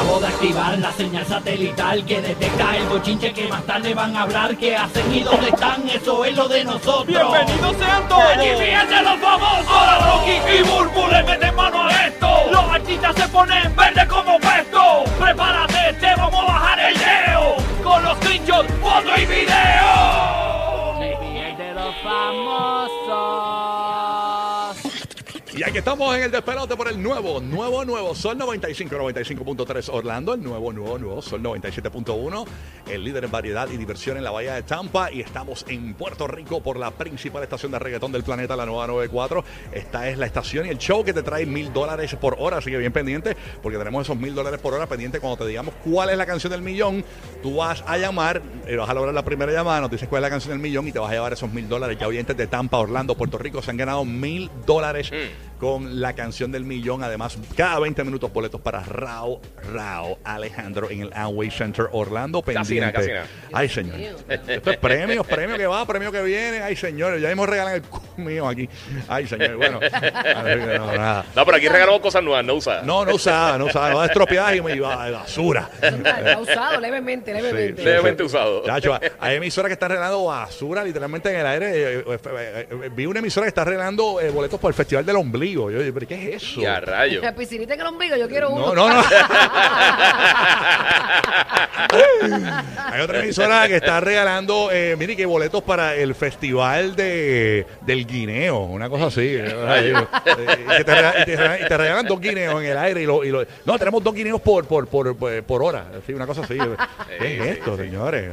Acabo de activar la señal satelital que detecta el bochinche que más tarde van a hablar. ¿Qué hacen y dónde están? Eso es lo de nosotros. ¡Bienvenidos sean todos! ¡Aquí fíjense los famosos! Ahora Rocky y Burbu le meten mano a esto. Los artistas se ponen verde como pesto. Prepárate, te vamos a bajar el leo. Con los screenshots, foto y video. Estamos en el despelote por el nuevo, nuevo, nuevo Sol 95, 95.3 Orlando, el nuevo, nuevo, nuevo Sol 97.1, el líder en variedad y diversión en la Bahía de Tampa. Y estamos en Puerto Rico por la principal estación de reggaetón del planeta, la nueva 94. Esta es la estación y el show que te trae mil dólares por hora, así que bien pendiente, porque tenemos esos mil dólares por hora pendiente cuando te digamos cuál es la canción del millón. Tú vas a llamar, eh, vas a lograr la primera llamada, nos dices cuál es la canción del millón y te vas a llevar esos mil dólares. Ya oyentes de Tampa, Orlando, Puerto Rico se han ganado mil dólares con la canción del millón. Además, cada 20 minutos boletos para Rao, Rao Alejandro en el Amway Center Orlando. Pendiente. Casina, casina. Ay, señor. Esto es premios, premio que va, premio que viene. Ay, señores, ya mismo regalan el mío aquí. Ay, señor. Bueno, no, nada. No, pero aquí regalamos cosas nuevas, no usadas. No, no usaba, no usaba, no estropeada y me iba a basura. Está usado levemente, levemente. Sí, Levemente usado. Chacho, hay emisoras que están regalando basura literalmente en el aire. Eh, eh, eh, eh, vi una emisora que está regalando eh, boletos para el Festival del Ombligo. Yo, ¿pero qué es eso? Y a rayo. La piscinita en el ombligo, yo quiero No, uno. no, no. Hay otra emisora que está regalando, eh, mire, que boletos para el festival de, del guineo, una cosa así. Y, te regalan, dos guineos en el aire. Y lo, y lo- no, tenemos dos guineos por, por, por, por, hora. Sí, una cosa así. ¿Qué es esto, señores?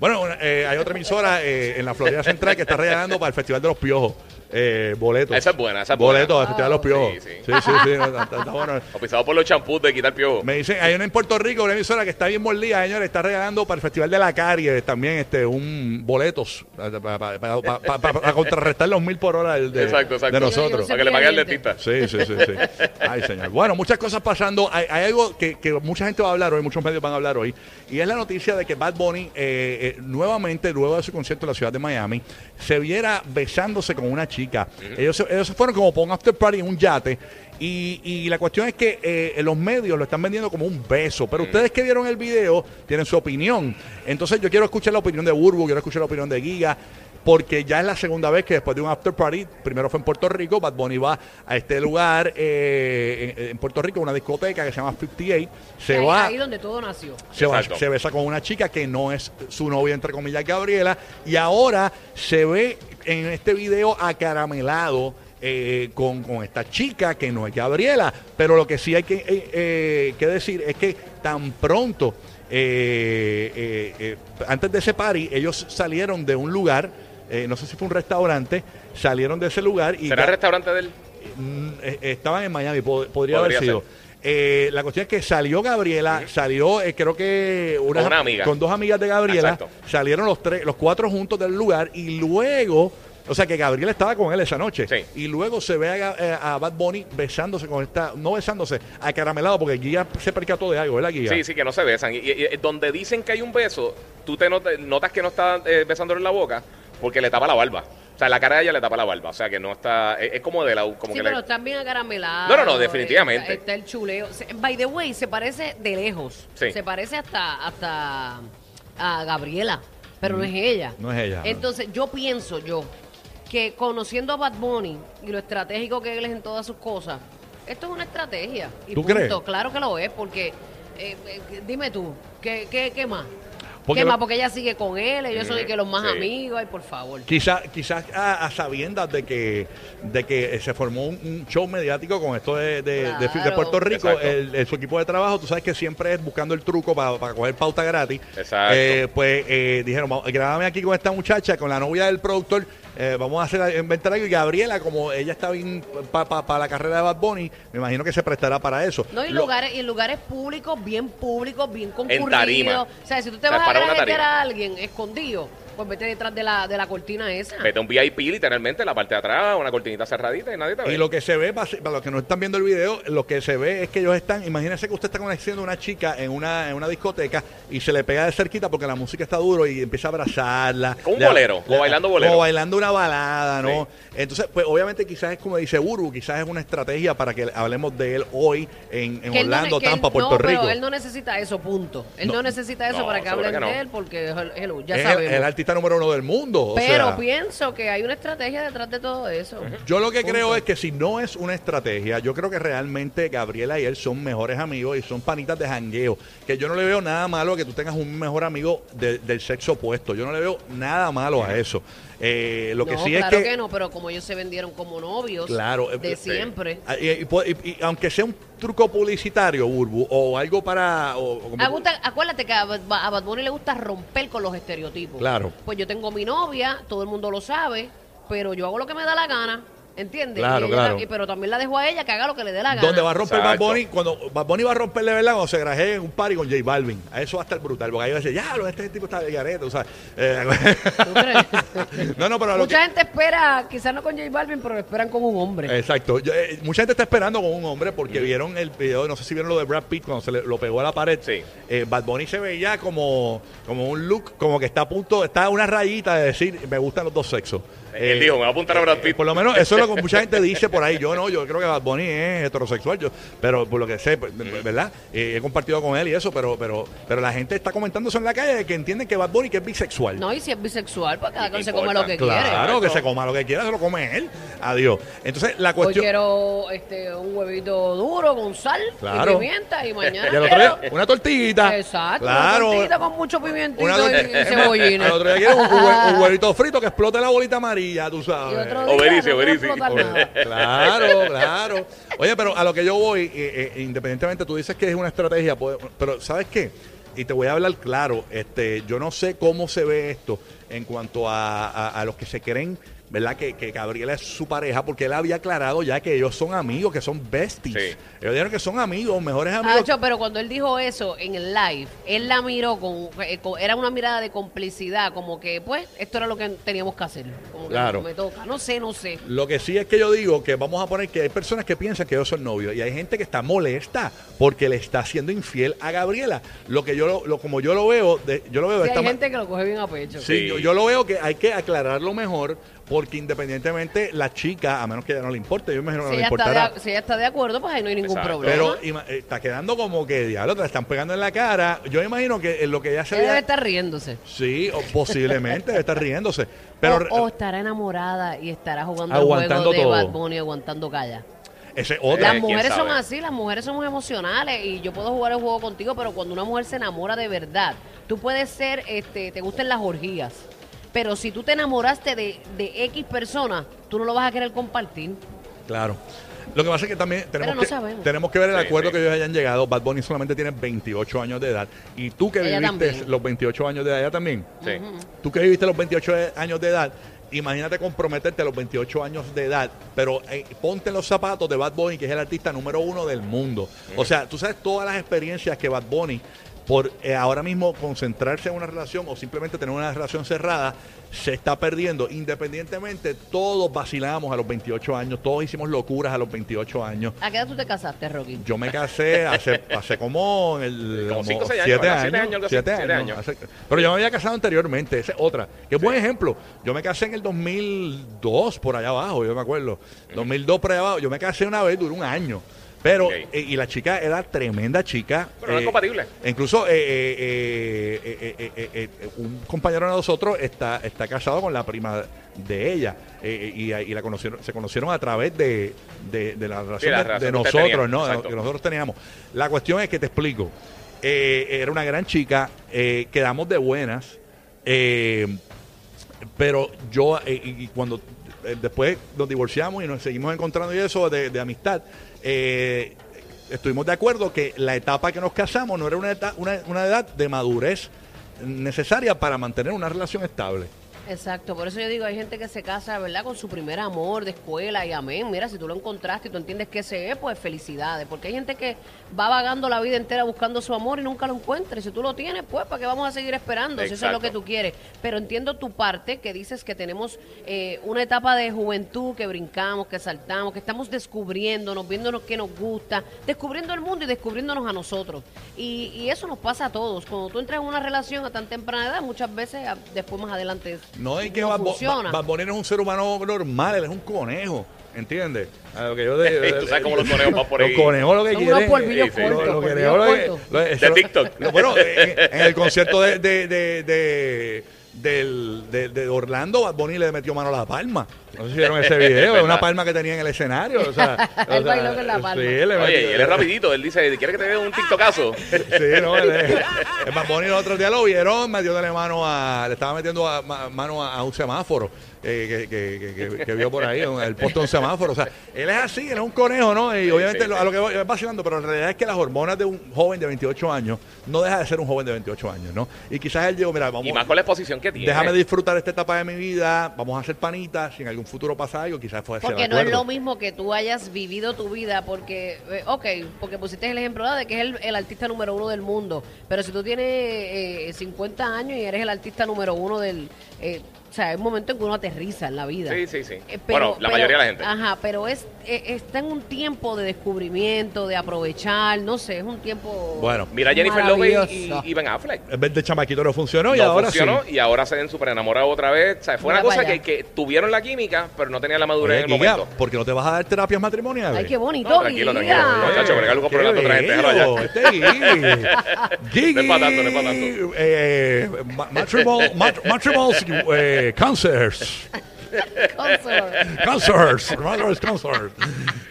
Bueno, eh, hay otra emisora eh, en la Florida Central que está regalando para el Festival de los Piojos. Eh, boletos. Esa es buena, esa es buena. Boletos Festival de los Piojos. Sí, sí. sí, sí. sí, está- está- está bueno. O pisado por los champús de quitar piojo. Me dicen, hay una en Puerto Rico, una emisora que está bien mordida, señores, está regalando para el Festival de la Carie también este un boletos para contrarrestar los mil por hora del- de, Exacto, exacto. de nosotros. Para que le pague al dentista. Sí, sí, sí, sí. Ay, señor. Bueno, muchas cosas pasando. Hay, hay algo que, que mucha gente va a hablar hoy, muchos medios van a hablar hoy, y es la noticia de que Bad Bunny, eh, eh, nuevamente, luego de su concierto en la ciudad de Miami, se viera besándose con una chica. ellos, se- ellos se fueron como por un after party en un yate. Y, y la cuestión es que eh, los medios lo están vendiendo como un beso. Pero ustedes que vieron el video tienen su opinión. Entonces yo quiero escuchar la opinión de Burbu, quiero escuchar la opinión de Giga. Porque ya es la segunda vez que después de un after party, primero fue en Puerto Rico, Bad Bunny va a este lugar eh, en, en Puerto Rico, una discoteca que se llama 58. Se ahí, va, ahí donde todo nació. se, va- se besa con una chica que no es su novia, entre comillas, Gabriela. Y ahora se ve en este video acaramelado eh, con, con esta chica que no es Gabriela. Pero lo que sí hay que, eh, eh, que decir es que tan pronto, eh, eh, eh, antes de ese party, ellos salieron de un lugar, eh, no sé si fue un restaurante, salieron de ese lugar y ¿Será el restaurante del.? Mm, eh, estaban en Miami, po- podría, haber sido. Eh, la cuestión es que salió Gabriela, salió, eh, creo que una amiga. con dos amigas de Gabriela, Exacto. salieron los tres, los cuatro juntos del lugar y luego, o sea que Gabriela estaba con él esa noche Sí. y luego se ve a, eh, a Bad Bunny besándose con esta, no besándose, acaramelado porque Guía se percató de algo, ¿verdad Guía? Sí, sí, que no se besan. Y, y- y donde dicen que hay un beso, tú te not- notas que no está eh, besándole en la boca porque le tapa la barba. O sea, la cara de ella le tapa la barba. O sea, que no está. Es, es como de la. Como Sí, que pero le- están bien acaramelados. No, no, no, definitivamente. Está, está el chuleo. By the way, se parece de lejos. Sí. Se parece hasta, hasta a Gabriela, pero no es ella. No es ella, no. Entonces, yo pienso, yo, que conociendo a Bad Bunny y lo estratégico que él es en todas sus cosas, esto es una estrategia. Y ¿Tú punto. crees? Claro que lo es, porque, eh, eh, dime tú, ¿qué, qué, qué más? Porque ¿Qué más? Porque ella sigue con él, ellos son de que los más sí. amigos, ay, por favor. Quizás quizás a, a sabiendas de que de que eh, se formó un, un show mediático con esto de, de, de- de Claro. Puerto Rico, Exacto. el, el- su equipo de trabajo, tú sabes que siempre es buscando el truco para, para coger pauta gratis. Exacto. Eh, pues eh, dijeron, "Vamos, grábame aquí con esta muchacha, con la novia del productor, eh, vamos a hacer inventar algo. Y Gabriela, como ella está bien para la carrera de Bad Bunny, me imagino que se prestará para eso. No, y Lo- lugares, y en lugares públicos, bien públicos, bien concurridos. tarima. O sea, si tú te vas a para una tarima. a alguien escondido, pues vete detrás de la, de la cortina esa. Vete a un VIP literalmente, la parte de atrás, una cortinita cerradita y nadie te ve. Y lo que se ve, para para los que no están viendo el video, lo que se ve es que ellos están, imagínense que usted está conociendo a una chica en una, en una discoteca y se le pega de cerquita porque la música está duro y empieza a abrazarla. Como un Le- bolero, como bailando bolero. Como bailando una balada, ¿no? Entonces, pues obviamente quizás es como dice Burbu, quizás es una estrategia para que hablemos de él hoy en, en Que él no ne- Orlando, que él- Tampa, Puerto no, Rico. pero él no necesita eso, punto. Él no, No. necesita eso No, para que hablen que no. de él porque, hello, ya es el, sabemos. el artista número uno del mundo. o pero sea, pienso que hay una estrategia detrás de todo eso. Yo lo que Punto. creo es que si no es una estrategia, yo creo que realmente Gabriela y él son mejores amigos y son panitas de jangueo. Que yo no le veo nada malo a que tú tengas un mejor amigo de- del sexo opuesto. Yo no le veo nada malo a eso. Eh, lo que sí claro es que. no, pero como ellos se vendieron como novios Claro, eh, de sí. siempre. Y, y- y- y aunque sea un truco publicitario, Burbu, o algo para. o- o gusta- acuérdate que a a Bad Bunny le gusta romper con los estereotipos. Claro. Pues yo tengo mi novia, todo el mundo lo sabe, pero yo hago lo que me da la gana, ¿entiendes? Claro, Y ella- claro. y- pero también la dejo a ella que haga lo que le dé la gana. Donde va a romper Bad Exacto. Bunny, cuando Bad Bunny va a romper de verdad, cuando se grajee en un party con J Balvin. A eso va a estar brutal, porque ahí va a decir, ya, lo- este tipo está de garete, o sea. eh, ¿Tú crees? no, no, pero lo que- Mucha gente espera, quizás no con J Balvin, pero lo esperan con un hombre. Exacto. Yo, eh, mucha gente está esperando con un hombre porque vieron el video, no sé si vieron lo de Brad Pitt cuando se le, lo pegó a la pared. Sí. Eh, Bad Bunny se veía como, como un look, como que está a punto, está a una rayita de decir, me gustan los dos sexos. Él Eh, dijo, me va a apuntar a Brad Pitt. por lo menos eso es lo que mucha gente dice por ahí. Yo no, yo creo que Bad Bunny es heterosexual, yo, pero por lo que sé, pues, ¿verdad? Eh, he compartido con él y eso, pero, pero, pero la gente está comentando eso en la calle que entienden que Bad Bunny que es bisexual. No, y si es bisexual, pues cada ¿Y qué cual se come lo que quiere. Claro, que se coma lo que quiera, se lo come él. Adiós. Entonces, la Hoy cuestión. quiero este, un huevito duro con sal Claro. y pimienta y mañana Y al otro día, una tortillita. Exacto, Claro. una tortillita con mucho pimientito Una y, cebollines. Al otro día quiero un, un huevito frito que explote la bolita amarilla, tú sabes. Oberici, oberici. Claro, claro. Oye, pero a lo que yo voy, eh, eh, independientemente, tú dices que es una estrategia, pues, pero ¿sabes qué? Y te voy a hablar claro, este, yo no sé cómo se ve esto en cuanto a, a- a los que se creen, ¿verdad? Que, que Gabriela es su pareja, porque él había aclarado ya que ellos son amigos, que son besties. Sí. Ellos dijeron que son amigos, mejores amigos. Hacho, pero cuando él dijo eso en el live, él la miró con, eh, con- era una mirada de complicidad, como que pues esto era lo que teníamos que hacer, como que Claro. me toca, no sé, no sé. Lo que sí es que yo digo que vamos a poner que hay personas que piensan que ellos son novios y hay gente que está molesta porque le está siendo infiel a Gabriela. Lo que yo lo, lo- como yo lo veo, de- yo lo veo de Sí, esta hay gente que lo coge bien a pecho. Sí, Sí. Yo, yo lo veo que hay que aclararlo mejor porque independientemente la chica, a menos que ella no le importe, yo me imagino que Si no le importará. de, si ella está de acuerdo, pues ahí no hay ningún Exacto. problema. Pero ima- eh, está quedando como que diablo, te la están pegando en la cara. Yo imagino que en lo que ella se ella debe estar riéndose. Sí, o posiblemente debe estar riéndose. Pero o, o estará enamorada y estará jugando Aguantando el juego de todo. Bad Bunny aguantando calla. ese otro. Las ¿quién mujeres son así, las mujeres somos emocionales y yo puedo jugar el juego contigo, pero cuando una mujer se enamora de verdad, tú puedes ser, este, te gustan las orgías, pero si tú te enamoraste de, de X persona, tú no lo vas a querer compartir. Claro. Lo que pasa es que también tenemos, no que, tenemos que ver el Sí, acuerdo sí. que ellos hayan llegado. Bad Bunny solamente tiene 28 años de edad. Y tú que Ella viviste también. los 28 años de edad, ella también. Sí. Tú que viviste los 28 de- años de edad, imagínate comprometerte a los 28 años de edad, pero eh, ponte en los zapatos de Bad Bunny, que es el artista número uno del mundo. O sea, tú sabes todas las experiencias que Bad Bunny, por eh, ahora mismo concentrarse en una relación o simplemente tener una relación cerrada, se está perdiendo. Independientemente, todos vacilamos a los 28 años, todos hicimos locuras a los 28 años. ¿A qué edad tú te casaste, Rocky? Yo me casé hace, hace como, el, Como cinco, seis años, siete ¿verdad? años. Siete años, algo así, siete siete años, años. hace- pero yo me había casado anteriormente, esa es otra. Que buen ejemplo. Yo me casé en el 2002, por allá abajo, yo me acuerdo. 2002 por allá abajo. Yo me casé una vez, duró un año. Pero, eh, y la chica era tremenda chica. Pero no es eh, compatible. Incluso eh, eh, eh, un compañero de nosotros está, está casado con la prima de ella y, la conocieron, se conocieron a través de, de, la relación de, nosotros, ¿no? Que nosotros teníamos. La cuestión es que te explico. era una gran chica, quedamos de buenas, pero yo, y cuando después nos divorciamos y nos seguimos encontrando y eso de amistad eh, estuvimos de acuerdo que la etapa que nos casamos no era una, eta- una, una edad de madurez necesaria para mantener una relación estable. Exacto, por eso yo digo, hay gente que se casa, ¿verdad? Con su primer amor de escuela y amén. Mira, si tú lo encontraste y tú entiendes que ese es, pues felicidades. Porque hay gente que va vagando la vida entera buscando su amor y nunca lo encuentra. Y si tú lo tienes, pues, ¿para qué vamos a seguir esperando? Si eso es lo que tú quieres. Pero entiendo tu parte, que dices que tenemos eh, una etapa de juventud, que brincamos, que saltamos, que estamos descubriéndonos, viéndonos qué nos gusta, descubriendo el mundo y descubriéndonos a nosotros. Y, y eso nos pasa a todos. Cuando tú entras en una relación a tan temprana edad, muchas veces después más adelante No hay que no Bad Bo- funciona. Bad Bunny no es un ser humano normal, él es un conejo, ¿entiendes? A lo que yo de- Tú sabes cómo los conejos van por ahí. Los conejos lo que Son quieren. unos polvillos Sí, lo- cortos, lo que lo que- De TikTok. bueno, en, en el concierto de, de, de, de, del- de- de Orlando, Bad Bunny le metió mano a la palma. No sé si vieron ese video, verdad. una palma que tenía en el escenario. O sea, o Él sea, bailó con la palma. Sí, le Oye, y él es rapidito. Él dice, ¿quieres que te dé un TikTokazo? Sí, no, el, el Bad Bunny el otro día lo vieron, metiéndole mano a, le estaba metiendo a- ma- mano a, a un semáforo eh, que, que, que- que- que vio por ahí, el posto de un semáforo. O sea, él es así, él es un conejo, ¿no? Y obviamente sí, lo- sí. a lo que voy es vacilando, pero en realidad es que las hormonas de un joven de 28 años no deja de ser un joven de 28 años, ¿no? Y quizás él dijo, mira, vamos, Y más con la exposición que tiene. déjame disfrutar esta etapa de mi vida, vamos a hacer panitas, si en algún futuro pasa algo, quizás fue Porque no es lo mismo que tú hayas vivido tu vida, porque, eh, ok, porque pusiste el ejemplo de que es el, el artista número uno del mundo, pero si tú tienes eh, 50 años y eres el artista número uno del... eh, sea, hay un momento en que uno aterriza en la vida. Sí, sí, sí. Eh, Bueno, la mayoría de la gente. Ajá, pero es eh, está en un tiempo de descubrimiento, de aprovechar, no sé, es un tiempo Bueno. Mira Jennifer Lopez y, y Ben Affleck. En vez de chamaquito no funcionó y no ahora funcionó sí. y ahora se ven súper enamorados otra vez. O sea, fue Mira una cosa para que, tuvieron la química, pero no tenían la madurez Oye, en el momento. ¿por qué no te vas a dar terapias matrimoniales? Ay, qué bonito, No, tranquilo, Giga. tranquilo. Muchacho, bregar algo por delante de otra gente, déjalo allá. bello, este Gigi. Gigi. No es pa' tanto, no es pa' tanto. Eh, ma- matrimonial, mat- matrimonial, eh, cancers. Consort. Cancers. Matrimonial cancers.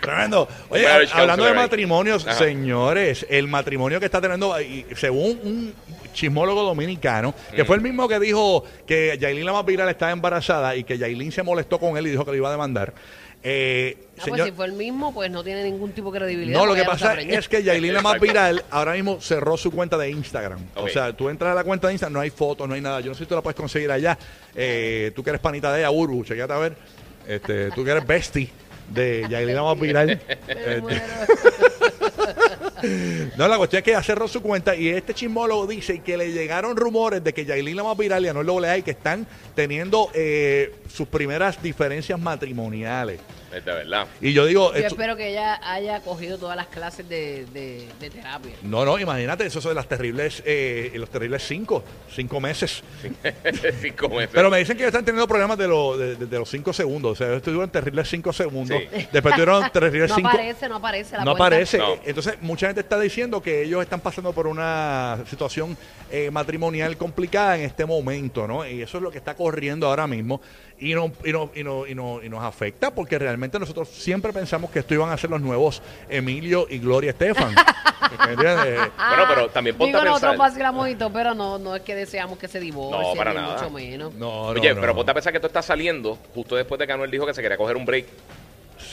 Tremendo. Oye, Marriage hablando de matrimonios, Ajá. señores, el matrimonio que está teniendo, y según un chismólogo dominicano, que Mm. fue el mismo que dijo que Yailin la más viral estaba embarazada y que Yailin se molestó con él y dijo que lo iba a demandar. Eh, Ah, señor- pues si fue el mismo, pues no tiene ningún tipo de credibilidad. no, lo que pasa es que Yailin la más viral ahora mismo cerró su cuenta de Instagram. O sea, tú entras a la cuenta de Instagram, no hay fotos, no hay nada. Yo no sé si tú la puedes conseguir allá. Eh, tú que eres panita de ella, Urbu, chequéate a ver. Este, tú que eres bestie de Yailin la más viral. No, la cuestión es que ya cerró su cuenta y este chismólogo dice que le llegaron rumores de que Yailin la más viral y Anuel AA que están teniendo eh, sus primeras diferencias matrimoniales. Es de verdad. Y yo digo... Yo esto- espero que ella haya cogido todas las clases de, de, de terapia. No, no, imagínate, eso son las terribles, eh, los terribles cinco, cinco meses. Cinco meses. Pero me dicen que están teniendo problemas de, lo- de, de- de los cinco segundos. O sea, estuvieron terribles cinco segundos. Sí. Después tuvieron terribles No cinco. aparece, no aparece la no cuenta. aparece. No. Entonces, mucha gente está diciendo que ellos están pasando por una situación eh, matrimonial complicada en este momento, ¿no? Y eso es lo que está corriendo ahora mismo. Y, no, y, no, y, no, y, no- y nos afecta porque realmente nosotros siempre pensamos que esto iban a ser los nuevos Emilio y Gloria Estefan. ¿Me entiendes? Bueno, pero también ponte Digo, a pensar. nosotros todo, pero no, no es que deseamos que se divorcien, No, para ni nada. mucho menos. No, no, Oye, no. pero ponte a pensar que esto está saliendo justo después de que Anuel dijo que se quería coger un break.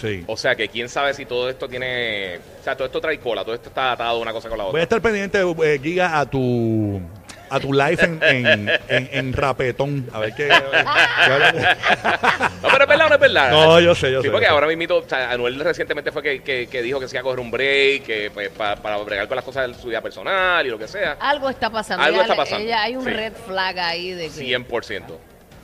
Sí. O sea, que quién sabe si todo esto tiene... O sea, todo esto trae cola, todo esto está atado una cosa con la Voy a otra. estar pendiente, eh, Giga, a tu a tu live en, en, en, en Rapetón. A ver qué. No, pero es verdad o no es verdad. No, yo sé, yo Sí, sé, porque yo ahora mismo, o sea, Anuel recientemente fue que, que, que dijo que se iba a coger un break, que pues, pa- para bregar con las cosas de su vida personal y lo que sea. Algo está pasando. Algo Ella está pasando. ella- hay un Sí. red flag ahí de que... 100%.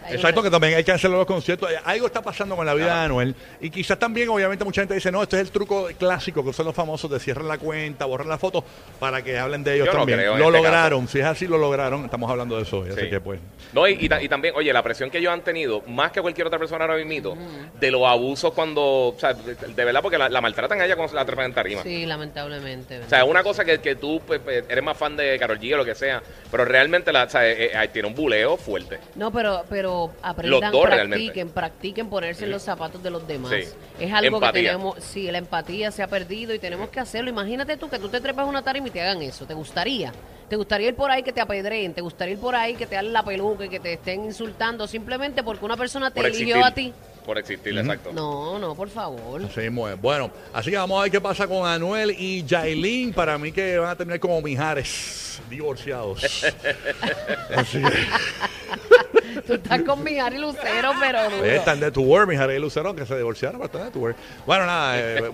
Exacto, que también hay que hacerlo los conciertos. Algo está pasando con la vida de Anuel. Y quizás también, obviamente, mucha gente dice, no, este es el truco clásico que usan los famosos de cierran la cuenta, borran la foto, para que hablen de ellos Yo no también. lo este lograron. Si es así, lo lograron. Estamos hablando de eso hoy. Así Sí. que, pues. No, y, y ta- y también, oye, la presión que ellos han tenido, más que cualquier otra persona ahora mismo, de los abusos cuando, o sea, de, de verdad, porque la, la maltratan a ella cuando la trepan en tarima. Sí, lamentablemente. O sea, es una cosa que, que tú pues, pues, eres más fan de Karol G o lo que sea, pero realmente la, o sea, eh, eh, tiene un buleo fuerte. No, pero, pero aprendan, dos practiquen, realmente. practiquen ponerse en los zapatos de los demás. Sí. Es algo Empatía. que tenemos, sí, la empatía se ha perdido y tenemos que hacerlo. Imagínate tú que tú te trepas una tarima y te hagan eso. ¿Te gustaría? ¿Te gustaría ir por ahí que te apedreen? ¿Te gustaría ir por ahí que te hagan la peluca y que te estén insultando simplemente porque una persona te Por eligió existir. a ti? por existir, exacto. No, no, por favor. Así. Bueno, así que vamos a ver qué pasa con Anuel y Jailin. Para mí que van a terminar como Mijares, divorciados. Así que, Tú estás con mi Ari Lucero, pero están de tour, Mijares y Lucero, que se divorciaron, pero están de tour. Bueno, nada, eh,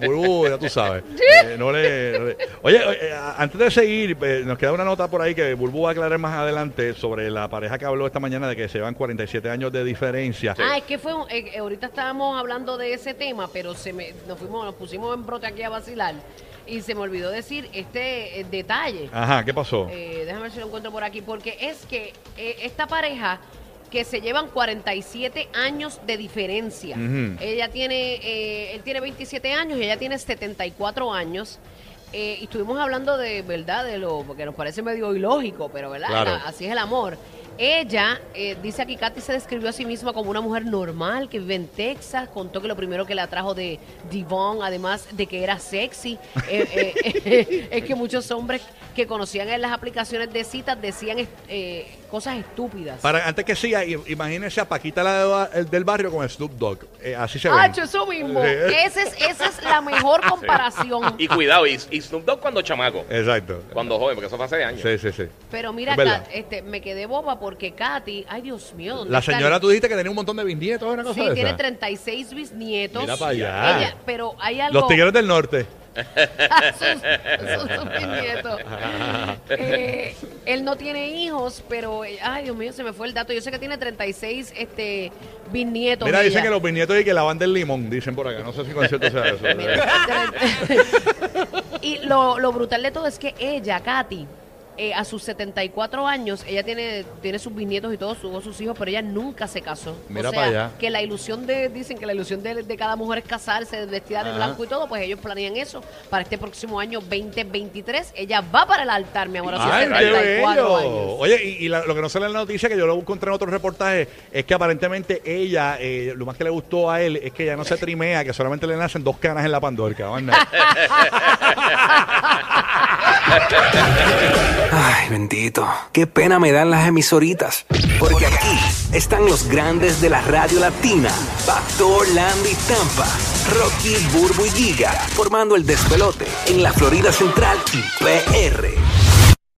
ya tú sabes. Eh, no le, no le- Oye, eh, antes de seguir, eh, nos queda una nota por ahí que Burbu va a aclarar más adelante sobre la pareja que habló esta mañana de que se llevan 47 años de diferencia. Ah, es que fue, un- eh, ahorita estábamos hablando de ese tema, pero se me, nos fuimos, nos pusimos en brote aquí a vacilar y se me olvidó decir este eh, detalle. Ajá, ¿qué pasó? Eh, déjame ver si lo encuentro por aquí, porque es que eh, esta pareja que se llevan 47 años de diferencia. Ella tiene, eh, él tiene 27 años y ella tiene 74 años. Eh, y estuvimos hablando de, ¿verdad? De lo, porque nos parece medio ilógico, pero ¿verdad? Claro. Así es el amor. Ella, eh, dice aquí, Katy se describió a sí misma como una mujer normal que vive en Texas. Contó que lo primero que la atrajo de Devon, además de que era sexy, eh, eh, es que muchos hombres que conocían en las aplicaciones de citas decían cosas estúpidas. Para, antes que siga, imagínense a Paquita la del barrio con Snoop Dogg. Eh, así se ve. ¡Hacho, eso mismo! Sí. Esa es, esa es la mejor comparación. Y cuidado, y, y Snoop Dogg cuando chamaco, Exacto. cuando joven, porque eso fue hace años. Sí, sí, sí. Pero mira, Es verdad. Kat, este, me quedé boba porque Katy, ay Dios mío, ¿dónde La está el- señora, tú dijiste que tenía un montón de bisnietos, una cosa Sí, de tiene esa? 36 bisnietos. Mira para allá. Ella- pero hay algo. Los tigres del norte. sus, sus- sus bisnietos. Eh, él no tiene hijos, pero ay Dios mío, se me fue el dato. Yo sé que tiene 36 este bisnietos. Mira, dicen que los bisnietos y que la van del limón, dicen por acá. No sé si con cierto sea eso. Mira, y lo, lo brutal de todo es que ella, Katy, eh, a sus 74 años, ella tiene, tiene sus bisnietos y todos tuvo sus hijos, pero ella nunca se casó. Mira o sea, pa' allá. que la ilusión de, dicen que la ilusión de, de cada mujer es casarse, vestida de Ajá. blanco y todo, pues ellos planean eso para este próximo año 2023. Ella va para el altar, mi amor, a sus ¡Ay, qué 74 bello! años. Oye, y, y la- lo que no sale en la noticia, que yo lo encontré en otro reportaje, es que aparentemente ella, eh, lo más que le gustó a él es que ella no se trimea, que solamente le nacen dos canas en la pandorca. Ay, bendito. Qué pena me dan las emisoritas. Porque aquí están los grandes de la radio latina. Pastor, Landy, Tampa. Rocky, Burbu y Giga. Formando el despelote en la Florida Central y PR.